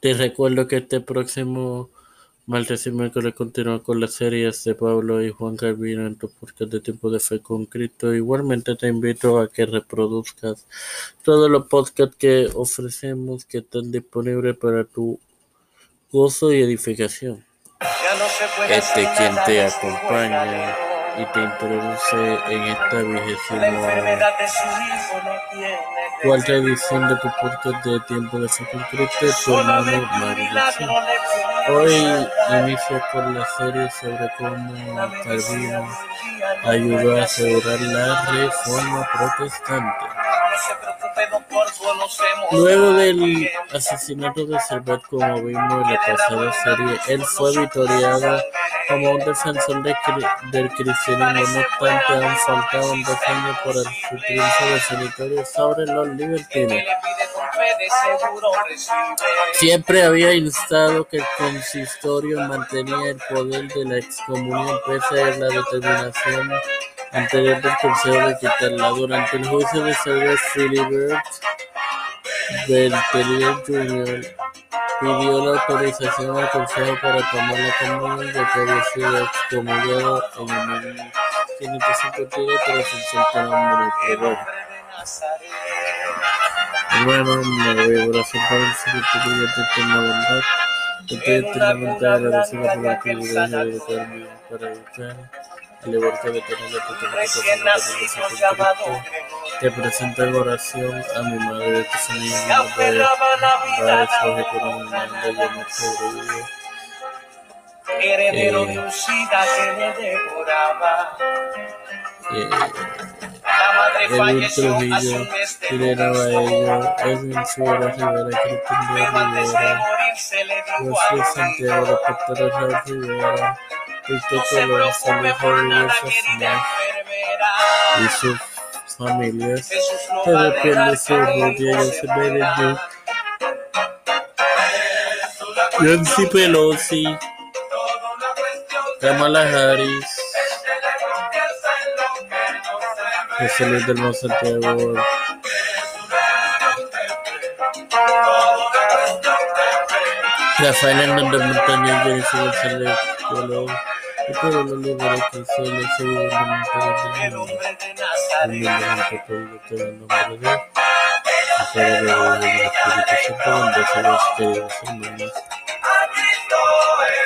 Te recuerdo que este próximo martes y miércoles continúa con las series de Pablo y Juan Calvino en tu podcast de Tiempo de Fe con Cristo. Igualmente te invito a que reproduzcas todos los podcasts que ofrecemos que están disponibles para tu gozo y edificación. Este quien te acompaña y te introduce en esta vigésima cuarta edición de tu podcast de Tiempo de Fe con Cristo, tu hermano Hoy inicio con la serie sobre cómo Calvino ayudó a asegurar la reforma protestante. Luego del asesinato de Servet, como vimos en la pasada serie, él fue victoriado como un defensor del cristianismo. No obstante, aún faltaban dos años para su triunfo definitorio sobre los libertinos. Siempre había instado que el consistorio mantenía el poder de la excomunión pese a la determinación anterior del Consejo de quitarla. Durante el juicio de Sir Philibert Berthelier Jr. pidió la autorización al Consejo para tomar la comunión, ya que había sido excomulgado en el 1552 tras el sultán Murat Hermano, me voy a oración por el Señor de eterna bondad. Estoy eternamente agradecido por la privilegio de educarme para educar, al igual que de la de Cristo. Te presento en oración a mi madre, me de amor sobrevive. Heredero de un SIDA que le devoraba. Edwin Trujillo, lideraba ello, Edwin Rivera, Cristian de Rivera, José Santiago, Colón, Salud Rodríguez Aznar y sus familias, que depende su José Benedict, Nancy Pelosi, Kamala Harris, José Luis del Monte Santiago, Rafael Hernández Montañez, Jennifer González Todos los líderes que se les gubernamentales del mundo. Humildemente pedido todo en nombre de y para el Espíritu Santo, bendecidos queridos hermanos.